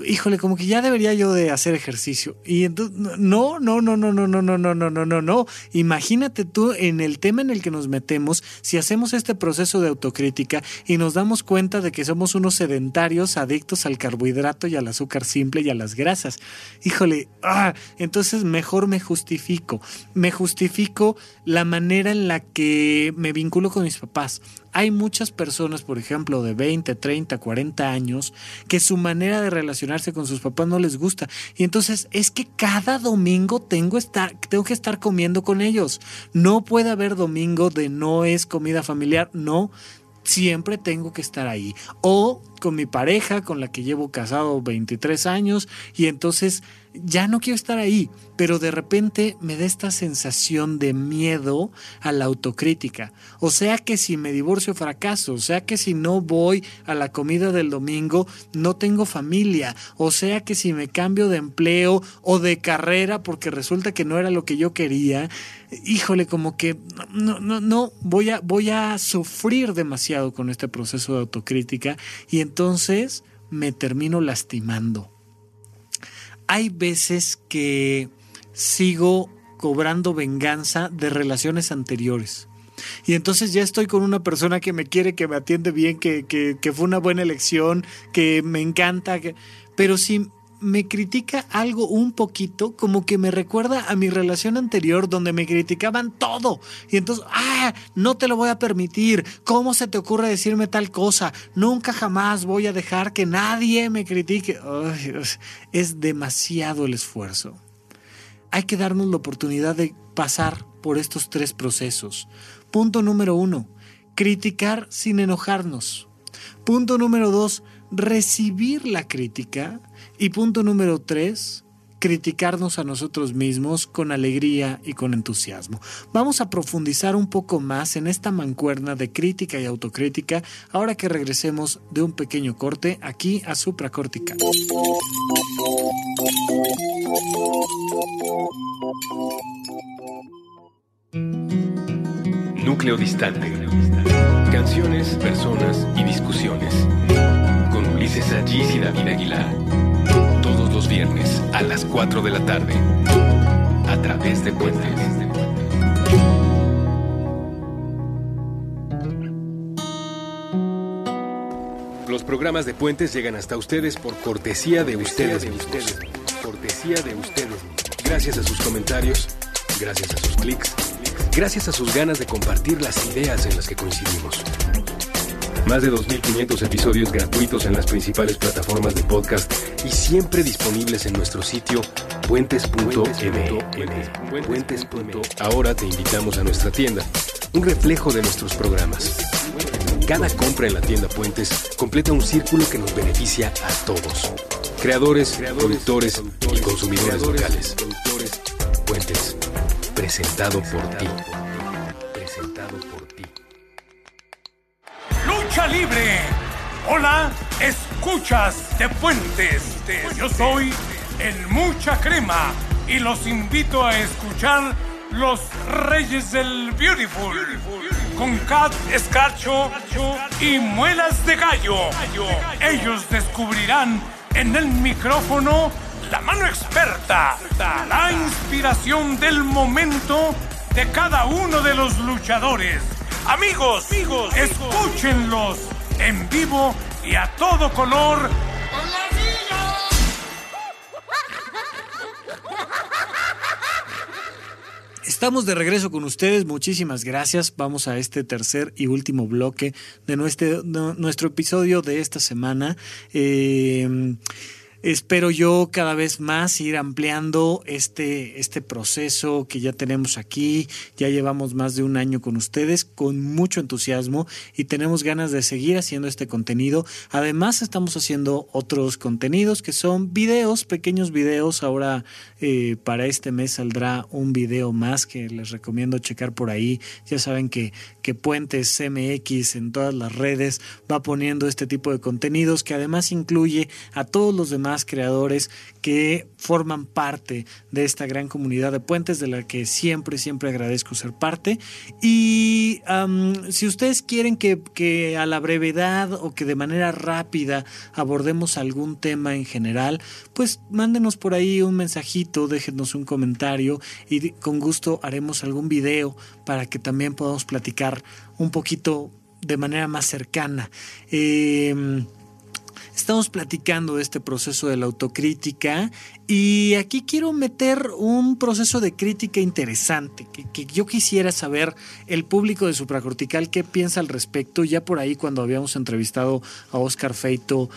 Speaker 1: híjole, como que ya debería yo de hacer ejercicio. Y entonces, no, no, no, no, no, no, no, no, no, no, no, no. Imagínate tú en el tema en el que nos metemos, si hacemos este proceso de autocrítica y nos damos cuenta de que somos unos sedentarios adictos al carbohidrato y al azúcar simple y a las grasas. Híjole, ah, entonces mejor me justifico. Me justifico la manera en la que me vinculo con mis papás. Hay muchas personas, por ejemplo, de 20, 30, 40 años, que su manera de relacionarse con sus papás no les gusta. Y entonces es que cada domingo tengo, estar, tengo que estar comiendo con ellos. No puede haber domingo de no es comida familiar, no. Siempre tengo que estar ahí. O con mi pareja, con la que llevo casado 23 años, y entonces ya no quiero estar ahí, pero de repente me da esta sensación de miedo a la autocrítica. O sea que si me divorcio fracaso, o sea que si no voy a la comida del domingo, no tengo familia, o sea que si me cambio de empleo o de carrera porque resulta que no era lo que yo quería, híjole, como que no, no, no, voy a, voy a sufrir demasiado con este proceso de autocrítica y entonces me termino lastimando hay veces que sigo cobrando venganza de relaciones anteriores. Y entonces ya estoy con una persona que me quiere, que me atiende bien, que, que, fue una buena elección, que me encanta. Que... Pero si me critica algo un poquito, como que me recuerda a mi relación anterior donde me criticaban todo. Y entonces, ah, no te lo voy a permitir. ¿Cómo se te ocurre decirme tal cosa? Nunca jamás voy a dejar que nadie me critique. es demasiado el esfuerzo. Hay que darnos la oportunidad de pasar por estos tres procesos. Punto número uno, criticar sin enojarnos. Punto número dos, recibir la crítica y punto número tres, criticarnos a nosotros mismos con alegría y con entusiasmo. Vamos a profundizar un poco más en esta mancuerna de crítica y autocrítica ahora que regresemos de un pequeño corte aquí a Supracortical.
Speaker 2: Núcleo distante. Canciones, personas y discusiones Princesa Gis y David Aguilar. Todos los viernes a las 4 de la tarde. A través de Puentes. Los programas de Puentes llegan hasta ustedes por cortesía de ustedes mismos. Cortesía de ustedes Gracias a sus comentarios, gracias a sus clics, gracias a sus ganas de compartir las ideas en las que coincidimos. Más de 2.500 episodios gratuitos en las principales plataformas de podcast y siempre disponibles en nuestro sitio puentes.me. Puentes. Ahora te invitamos a nuestra tienda, un reflejo de nuestros programas. Cada compra en la tienda Puentes completa un círculo que nos beneficia a todos. Creadores, productores y consumidores locales. Puentes, presentado por ti. Presentado por ti.
Speaker 3: Lucha libre. Hola, escuchas de Puentes. Yo soy el Mucha Crema y los invito a escuchar Los Reyes del Beautiful con Cat Escarcho y Muelas de Gallo. Ellos descubrirán en el micrófono la mano experta, la inspiración del momento de cada uno de los luchadores. Amigos, amigos, escúchenlos en vivo y a todo color
Speaker 1: Estamos de regreso con ustedes, muchísimas gracias. Vamos a este tercer y último bloque de nuestro, nuestro episodio de esta semana. Eh, espero yo cada vez más ir ampliando este, este proceso que ya tenemos aquí. Ya llevamos más de un año con ustedes con mucho entusiasmo y tenemos ganas de seguir haciendo este contenido. Además estamos haciendo otros contenidos que son videos, pequeños videos. Ahora eh, para este mes saldrá un video más que les recomiendo checar por ahí. Ya saben que, que Puentes MX en todas las redes va poniendo este tipo de contenidos que además incluye a todos los demás creadores que forman parte de esta gran comunidad de puentes de la que siempre, siempre agradezco ser parte. Y si ustedes quieren que, que a la brevedad o que de manera rápida abordemos algún tema en general, pues mándenos por ahí un mensajito, déjenos un comentario y con gusto haremos algún video para que también podamos platicar un poquito de manera más cercana. Eh, Estamos platicando de este proceso de la autocrítica y aquí quiero meter un proceso de crítica interesante que, yo quisiera saber el público de Supracortical qué piensa al respecto. Ya por ahí cuando habíamos entrevistado a Oscar Feito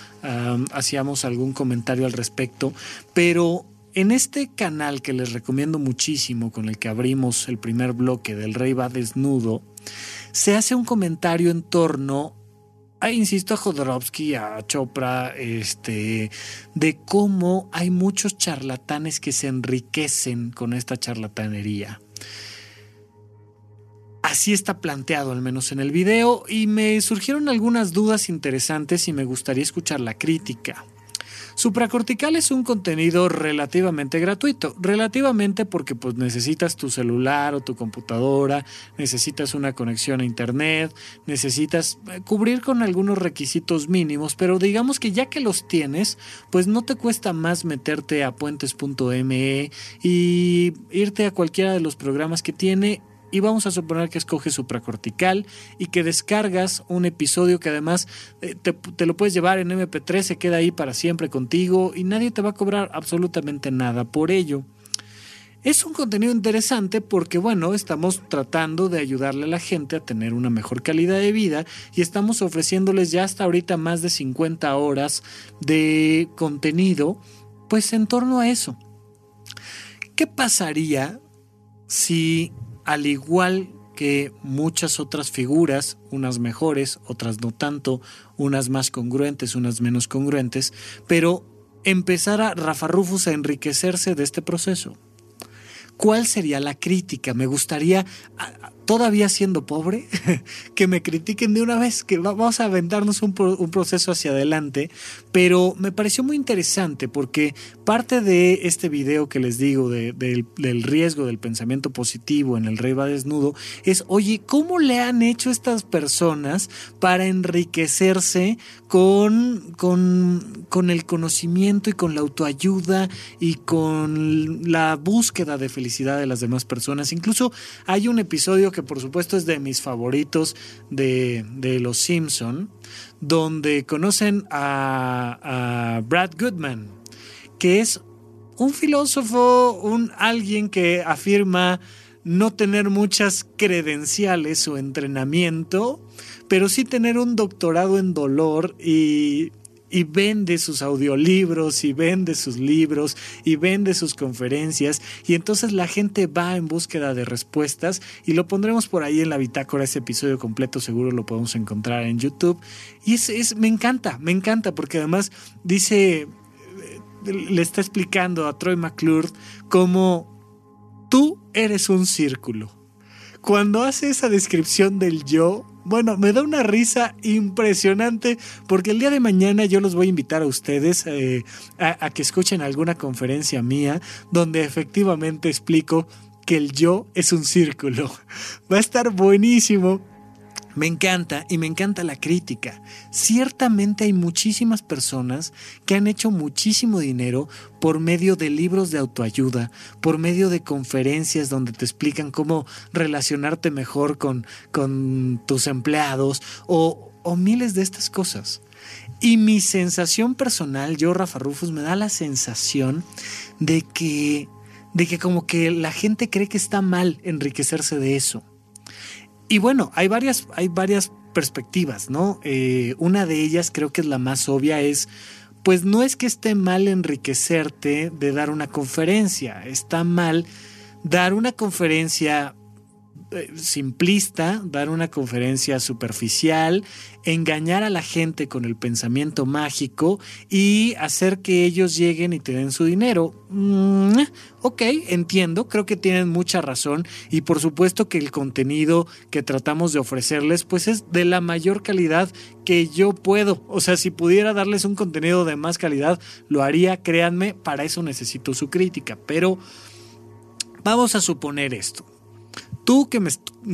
Speaker 1: hacíamos algún comentario al respecto, pero en este canal que les recomiendo muchísimo, con el que abrimos el primer bloque del Rey va desnudo, se hace un comentario en torno Ah, insisto a Jodorowsky, a Chopra, este, de cómo hay muchos charlatanes que se enriquecen con esta charlatanería. Así está planteado, al menos en el video, y me surgieron algunas dudas interesantes y me gustaría escuchar la crítica. Supracortical es un contenido relativamente gratuito, relativamente porque pues necesitas tu celular o tu computadora, necesitas una conexión a internet, necesitas eh, cubrir con algunos requisitos mínimos, pero digamos que ya que los tienes, pues no te cuesta más meterte a puentes.me y irte a cualquiera de los programas que tiene y vamos a suponer que escoges supracortical y que descargas un episodio que además eh, te, lo puedes llevar en MP3, se queda ahí para siempre contigo y nadie te va a cobrar absolutamente nada por ello. Es un contenido interesante porque, bueno, estamos tratando de ayudarle a la gente a tener una mejor calidad de vida y estamos ofreciéndoles ya hasta ahorita más de 50 horas de contenido, pues en torno a eso. ¿Qué pasaría si al igual que muchas otras figuras, unas mejores, otras no tanto, unas más congruentes, unas menos congruentes, pero empezara Rafa Rufus a enriquecerse de este proceso. ¿cuál sería la crítica? Me gustaría, todavía siendo pobre, (laughs) que me critiquen de una vez, que vamos a aventarnos un, proceso hacia adelante, pero me pareció muy interesante porque parte de este video que les digo del, riesgo del pensamiento positivo en el rey va desnudo es, oye, ¿cómo le han hecho estas personas para enriquecerse con, con, con el conocimiento y con la autoayuda y con la búsqueda de felicidad de las demás personas? Incluso hay un episodio que por supuesto es de mis favoritos de, Los Simpson, donde conocen a, Brad Goodman, que es un filósofo, un alguien que afirma no tener muchas credenciales o entrenamiento, pero sí tener un doctorado en dolor y y vende sus audiolibros y vende sus libros y vende sus conferencias y entonces la gente va en búsqueda de respuestas y lo pondremos por ahí en la bitácora, ese episodio completo seguro lo podemos encontrar en YouTube y es, es me encanta, me encanta porque además dice, le está explicando a Troy McClure cómo tú eres un círculo. Cuando hace esa descripción del yo, bueno, me da una risa impresionante porque el día de mañana yo los voy a invitar a ustedes eh, a, a que escuchen alguna conferencia mía donde efectivamente explico que el yo es un círculo. (laughs) Va a estar buenísimo me encanta y me encanta la crítica. Ciertamente hay muchísimas personas que han hecho muchísimo dinero por medio de libros de autoayuda, por medio de conferencias donde te explican cómo relacionarte mejor con, con tus empleados o, o miles de estas cosas. Y mi sensación personal, yo Rafa Rufus, me da la sensación de que, de que como que la gente cree que está mal enriquecerse de eso y bueno, hay varias, hay varias perspectivas, ¿no? Eh, una de ellas creo que es la más obvia, es, pues no es que esté mal enriquecerte de dar una conferencia, está mal dar una conferencia simplista, dar una conferencia superficial, engañar a la gente con el pensamiento mágico y hacer que ellos lleguen y te den su dinero. Mm, ok, entiendo, creo que tienen mucha razón y por supuesto que el contenido que tratamos de ofrecerles pues es de la mayor calidad que yo puedo. O sea, si pudiera darles un contenido de más calidad, lo haría, créanme, para eso necesito su crítica, pero vamos a suponer esto tú que me,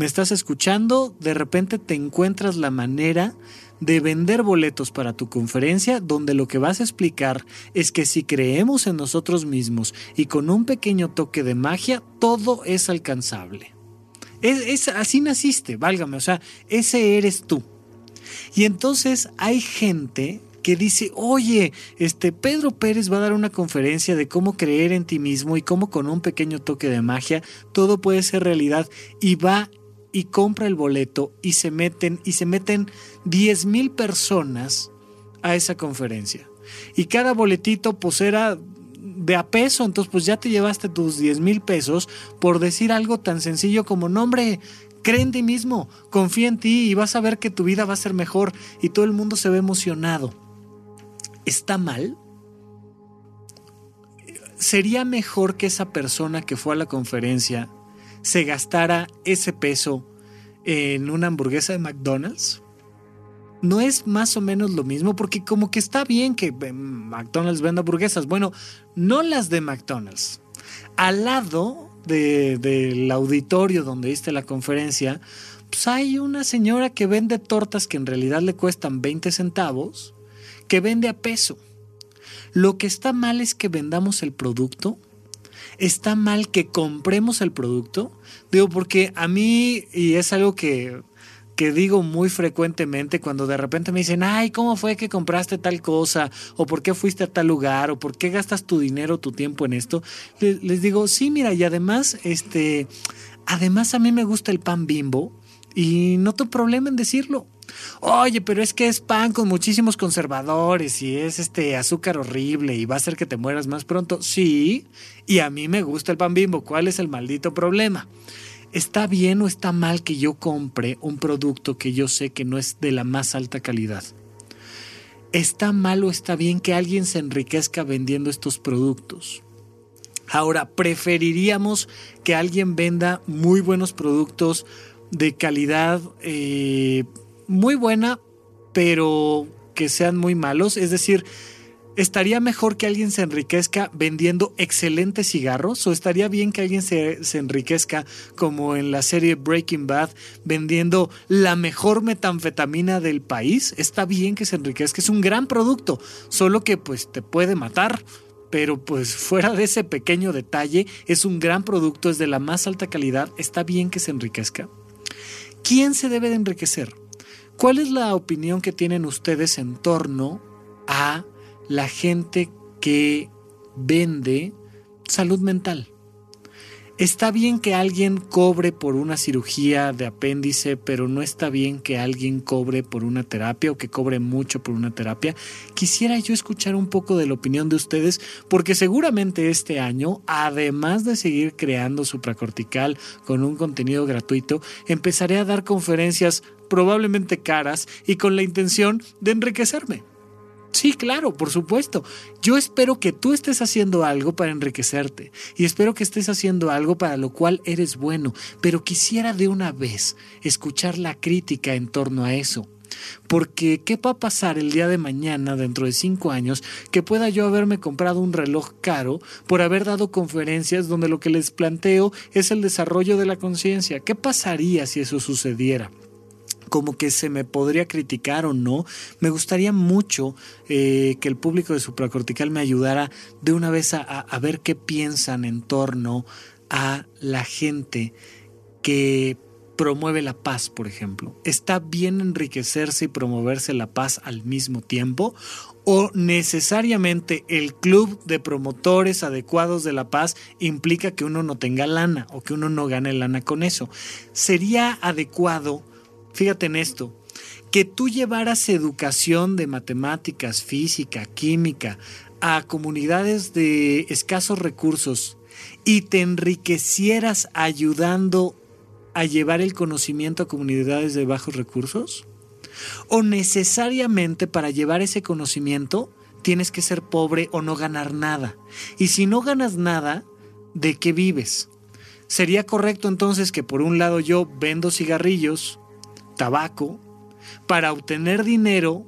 Speaker 1: estás escuchando, de repente te encuentras la manera de vender boletos para tu conferencia donde lo que vas a explicar es que si creemos en nosotros mismos y con un pequeño toque de magia, todo es alcanzable. Es, así naciste, válgame, o sea, ese eres tú. Y entonces hay gente dice, oye, este Pedro Pérez va a dar una conferencia de cómo creer en ti mismo y cómo con un pequeño toque de magia todo puede ser realidad y va y compra el boleto y se meten y se meten 10 mil personas a esa conferencia. Y cada boletito pues era de a peso, entonces pues ya te llevaste tus 10 mil pesos por decir algo tan sencillo como, nombre cree en ti mismo, confía en ti y vas a ver que tu vida va a ser mejor y todo el mundo se ve emocionado está mal? ¿Sería mejor que esa persona que fue a la conferencia se gastara ese peso en una hamburguesa de McDonald's? ¿No es más o menos lo mismo? Porque como que está bien que eh, McDonald's venda hamburguesas. Bueno, no las de McDonald's. Al lado del auditorio donde viste la conferencia, pues hay una señora que vende tortas que en realidad le cuestan 20 centavos que vende a peso. Lo que está mal es que vendamos el producto. Está mal que compremos el producto. Digo, porque a mí, y es algo que, que digo muy frecuentemente cuando de repente me dicen, ay, ¿cómo fue que compraste tal cosa? ¿O por qué fuiste a tal lugar? ¿O por qué gastas tu dinero, tu tiempo en esto? Les, les digo, sí, mira, y además, este, además a mí me gusta el pan bimbo y no tengo problema en decirlo. Oye, pero es que es pan con muchísimos conservadores y es este azúcar horrible y va a hacer que te mueras más pronto. Sí, y a mí me gusta el pan bimbo. ¿Cuál es el maldito problema? ¿Está bien o está mal que yo compre un producto que yo sé que no es de la más alta calidad? ¿Está mal o está bien que alguien se enriquezca vendiendo estos productos? Ahora, preferiríamos que alguien venda muy buenos productos de calidad eh, muy buena, pero que sean muy malos. Es decir, ¿estaría mejor que alguien se enriquezca vendiendo excelentes cigarros? ¿O estaría bien que alguien se, se, enriquezca, como en la serie Breaking Bad, vendiendo la mejor metanfetamina del país? Está bien que se enriquezca, es un gran producto, solo que pues te puede matar pero pues fuera de ese pequeño detalle, es un gran producto, es de la más alta calidad, está bien que se enriquezca. ¿Quién se debe de enriquecer? ¿Cuál es la opinión que tienen ustedes en torno a la gente que vende salud mental? Está bien que alguien cobre por una cirugía de apéndice, pero no está bien que alguien cobre por una terapia o que cobre mucho por una terapia. Quisiera yo escuchar un poco de la opinión de ustedes, porque seguramente este año, además de seguir creando supracortical con un contenido gratuito, empezaré a dar conferencias probablemente caras y con la intención de enriquecerme. Sí, claro, por supuesto. Yo espero que tú estés haciendo algo para enriquecerte y espero que estés haciendo algo para lo cual eres bueno, pero quisiera de una vez escuchar la crítica en torno a eso. Porque, ¿qué va a pasar el día de mañana, dentro de cinco años, que pueda yo haberme comprado un reloj caro por haber dado conferencias donde lo que les planteo es el desarrollo de la conciencia? ¿Qué pasaría si eso sucediera? Como que se me podría criticar o no. Me gustaría mucho eh, que el público de supracortical me ayudara de una vez a, a ver qué piensan en torno a la gente que promueve la paz, por ejemplo. ¿Está bien enriquecerse y promoverse la paz al mismo tiempo? ¿O necesariamente el club de promotores adecuados de la paz implica que uno no tenga lana o que uno no gane lana con eso? ¿Sería adecuado fíjate en esto, que tú llevaras educación de matemáticas, física, química a comunidades de escasos recursos y te enriquecieras ayudando a llevar el conocimiento a comunidades de bajos recursos? ¿O necesariamente para llevar ese conocimiento tienes que ser pobre o no ganar nada? Y si no ganas nada, ¿de qué vives? ¿Sería correcto entonces que por un lado yo vendo cigarrillos tabaco para obtener dinero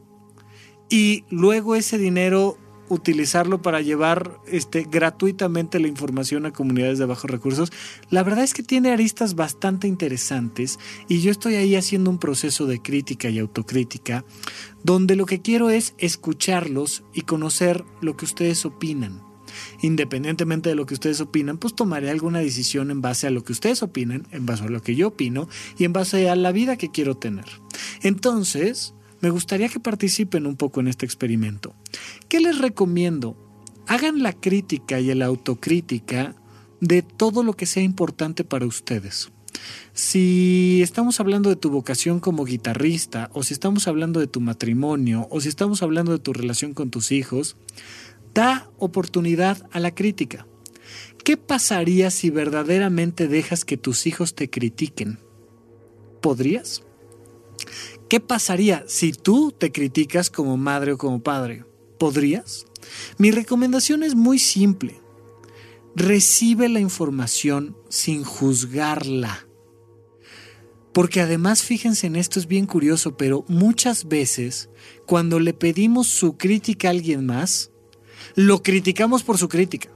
Speaker 1: y luego ese dinero utilizarlo para llevar este, gratuitamente la información a comunidades de bajos recursos, la verdad es que tiene aristas bastante interesantes y yo estoy ahí haciendo un proceso de crítica y autocrítica donde lo que quiero es escucharlos y conocer lo que ustedes opinan independientemente de lo que ustedes opinan, pues tomaré alguna decisión en base a lo que ustedes opinan, en base a lo que yo opino y en base a la vida que quiero tener. Entonces, me gustaría que participen un poco en este experimento. ¿Qué les recomiendo? Hagan la crítica y la autocrítica de todo lo que sea importante para ustedes. Si estamos hablando de tu vocación como guitarrista, o si estamos hablando de tu matrimonio, o si estamos hablando de tu relación con tus hijos, Da oportunidad a la crítica. ¿Qué pasaría si verdaderamente dejas que tus hijos te critiquen? ¿Podrías? ¿Qué pasaría si tú te criticas como madre o como padre? ¿Podrías? Mi recomendación es muy simple. Recibe la información sin juzgarla. Porque además, fíjense en esto, es bien curioso, pero muchas veces cuando le pedimos su crítica a alguien más, lo criticamos por su crítica.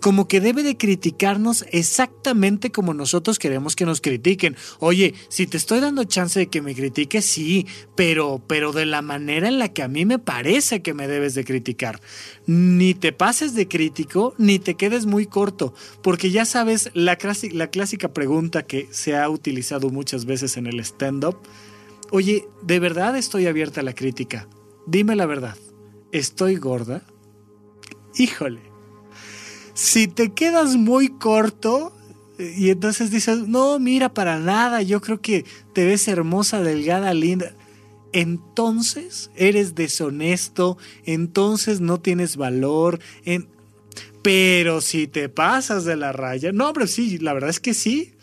Speaker 1: Como que debe de criticarnos exactamente como nosotros queremos que nos critiquen. Oye, si te estoy dando chance de que me critiques, sí, pero, pero de la manera en la que a mí me parece que me debes de criticar. Ni te pases de crítico, ni te quedes muy corto, porque ya sabes la, la clásica pregunta que se ha utilizado muchas veces en el stand-up. Oye, ¿de verdad estoy abierta a la crítica? Dime la verdad. ¿Estoy gorda? Híjole, si te quedas muy corto y entonces dices, no, mira, para nada, yo creo que te ves hermosa, delgada, linda. Entonces eres deshonesto, entonces no tienes valor, pero si te pasas de la raya, no, hombre, sí, la verdad es que sí.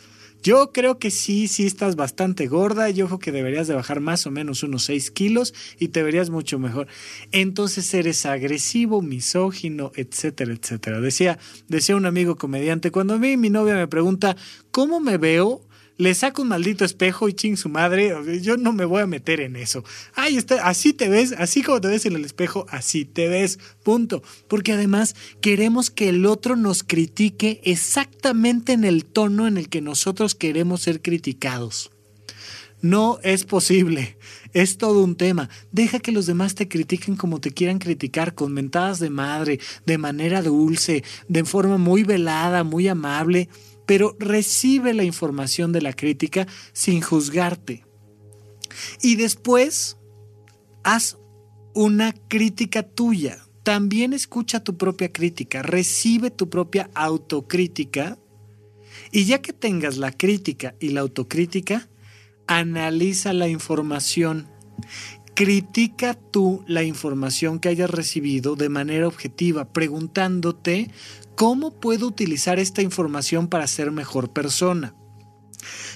Speaker 1: Yo creo que sí, sí estás bastante gorda, yo creo que deberías de bajar más o menos unos 6 kilos y te verías mucho mejor. Entonces eres agresivo, misógino, etcétera, etcétera. Decía, decía un amigo comediante, cuando a mí mi novia me pregunta, ¿cómo me veo? Le saco un maldito espejo y ching su madre, yo no me voy a meter en eso. Ay, está, así te ves, así como te ves en el espejo, así te ves, punto. Porque además queremos que el otro nos critique exactamente en el tono en el que nosotros queremos ser criticados. No es posible. Es todo un tema. Deja que los demás te critiquen como te quieran criticar, con mentadas de madre, de manera dulce, de forma muy velada, muy amable pero recibe la información de la crítica sin juzgarte. Y después, haz una crítica tuya. También escucha tu propia crítica, recibe tu propia autocrítica. Y ya que tengas la crítica y la autocrítica, analiza la información. Critica tú la información que hayas recibido de manera objetiva, preguntándote ¿Cómo puedo utilizar esta información para ser mejor persona?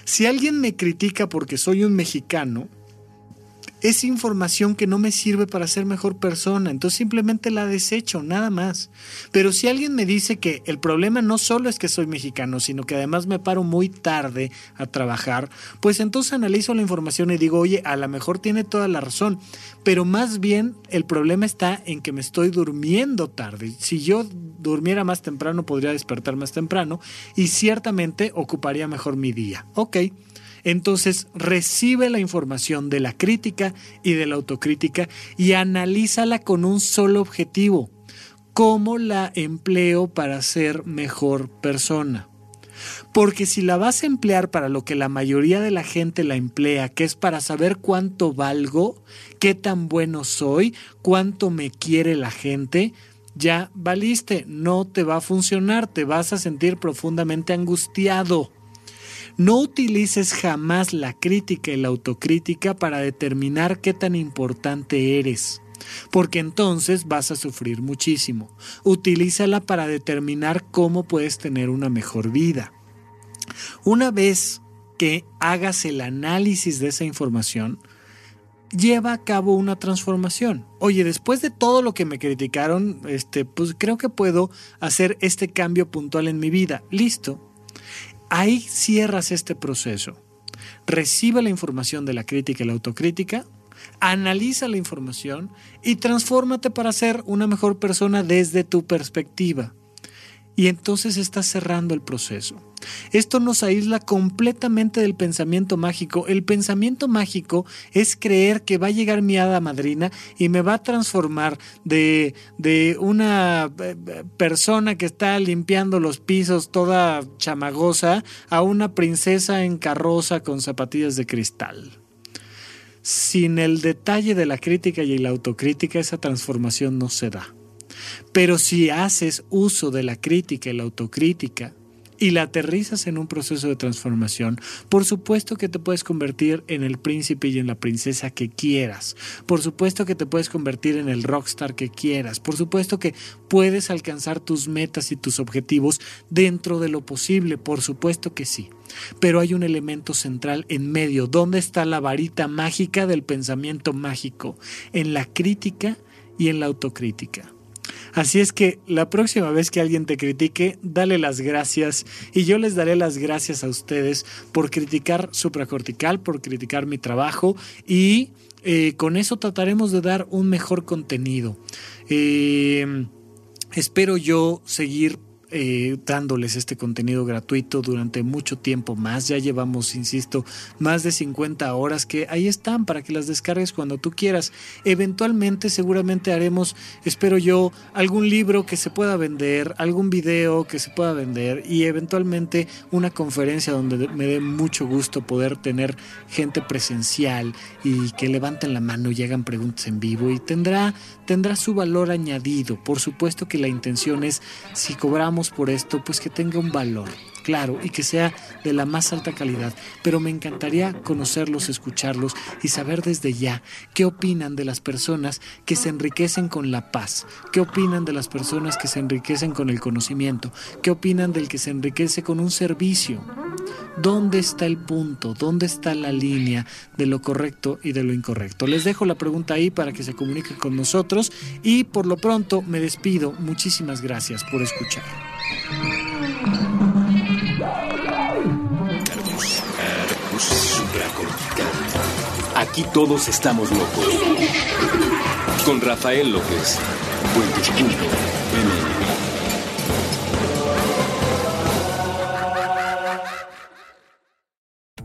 Speaker 1: Si alguien me critica porque soy un mexicano, es información que no me sirve para ser mejor persona, entonces simplemente la desecho, nada más. Pero si alguien me dice que el problema no solo es que soy mexicano, sino que además me paro muy tarde a trabajar, pues entonces analizo la información y digo, oye, a lo mejor tiene toda la razón, pero más bien el problema está en que me estoy durmiendo tarde. Si yo durmiera más temprano, podría despertar más temprano y ciertamente ocuparía mejor mi día. Ok. Entonces recibe la información de la crítica y de la autocrítica y analízala con un solo objetivo. ¿Cómo la empleo para ser mejor persona? Porque si la vas a emplear para lo que la mayoría de la gente la emplea, que es para saber cuánto valgo, qué tan bueno soy, cuánto me quiere la gente, ya valiste, no te va a funcionar, te vas a sentir profundamente angustiado. No utilices jamás la crítica y la autocrítica para determinar qué tan importante eres, porque entonces vas a sufrir muchísimo. Utilízala para determinar cómo puedes tener una mejor vida. Una vez que hagas el análisis de esa información, lleva a cabo una transformación. Oye, después de todo lo que me criticaron, este, pues creo que puedo hacer este cambio puntual en mi vida. Listo. Ahí cierras este proceso. Recibe la información de la crítica y la autocrítica, analiza la información y transfórmate para ser una mejor persona desde tu perspectiva. Y entonces estás cerrando el proceso. Esto nos aísla completamente del pensamiento mágico. El pensamiento mágico es creer que va a llegar mi hada madrina y me va a transformar de, de una eh, persona que está limpiando los pisos toda chamagosa a una princesa en carroza con zapatillas de cristal. Sin el detalle de la crítica y la autocrítica, esa transformación no se da. Pero si haces uso de la crítica y la autocrítica, y la aterrizas en un proceso de transformación, por supuesto que te puedes convertir en el príncipe y en la princesa que quieras. Por supuesto que te puedes convertir en el rockstar que quieras. Por supuesto que puedes alcanzar tus metas y tus objetivos dentro de lo posible. Por supuesto que sí. Pero hay un elemento central en medio. ¿Dónde está la varita mágica del pensamiento mágico? En la crítica y en la autocrítica. Así es que la próxima vez que alguien te critique, dale las gracias y yo les daré las gracias a ustedes por criticar supracortical, por criticar mi trabajo y eh, con eso trataremos de dar un mejor contenido. Eh, espero yo seguir eh, dándoles este contenido gratuito durante mucho tiempo más. Ya llevamos, insisto, más de 50 horas que ahí están para que las descargues cuando tú quieras. Eventualmente seguramente haremos, espero yo, algún libro que se pueda vender, algún video que se pueda vender y eventualmente una conferencia donde me dé mucho gusto poder tener gente presencial y que levanten la mano y hagan preguntas en vivo y tendrá, tendrá su valor añadido. Por supuesto que la intención es si cobramos por esto, pues que tenga un valor, claro, y que sea de la más alta calidad. Pero me encantaría conocerlos, escucharlos y saber desde ya qué opinan de las personas que se enriquecen con la paz, qué opinan de las personas que se enriquecen con el conocimiento, qué opinan del que se enriquece con un servicio. ¿Dónde está el punto? ¿Dónde está la línea de lo correcto y de lo incorrecto? Les dejo la pregunta ahí para que se comuniquen con nosotros y por lo pronto me despido. Muchísimas gracias por escuchar.
Speaker 2: Aquí todos estamos locos. Con Rafael López.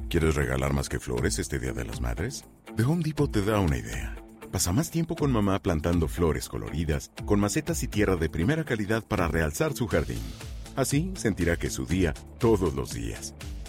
Speaker 4: ¿Quieres regalar más que flores este Día de las Madres? The Home Depot te da una idea. Pasa más tiempo con mamá plantando flores coloridas, con macetas y tierra de primera calidad para realzar su jardín. Así sentirá que es su día todos los días.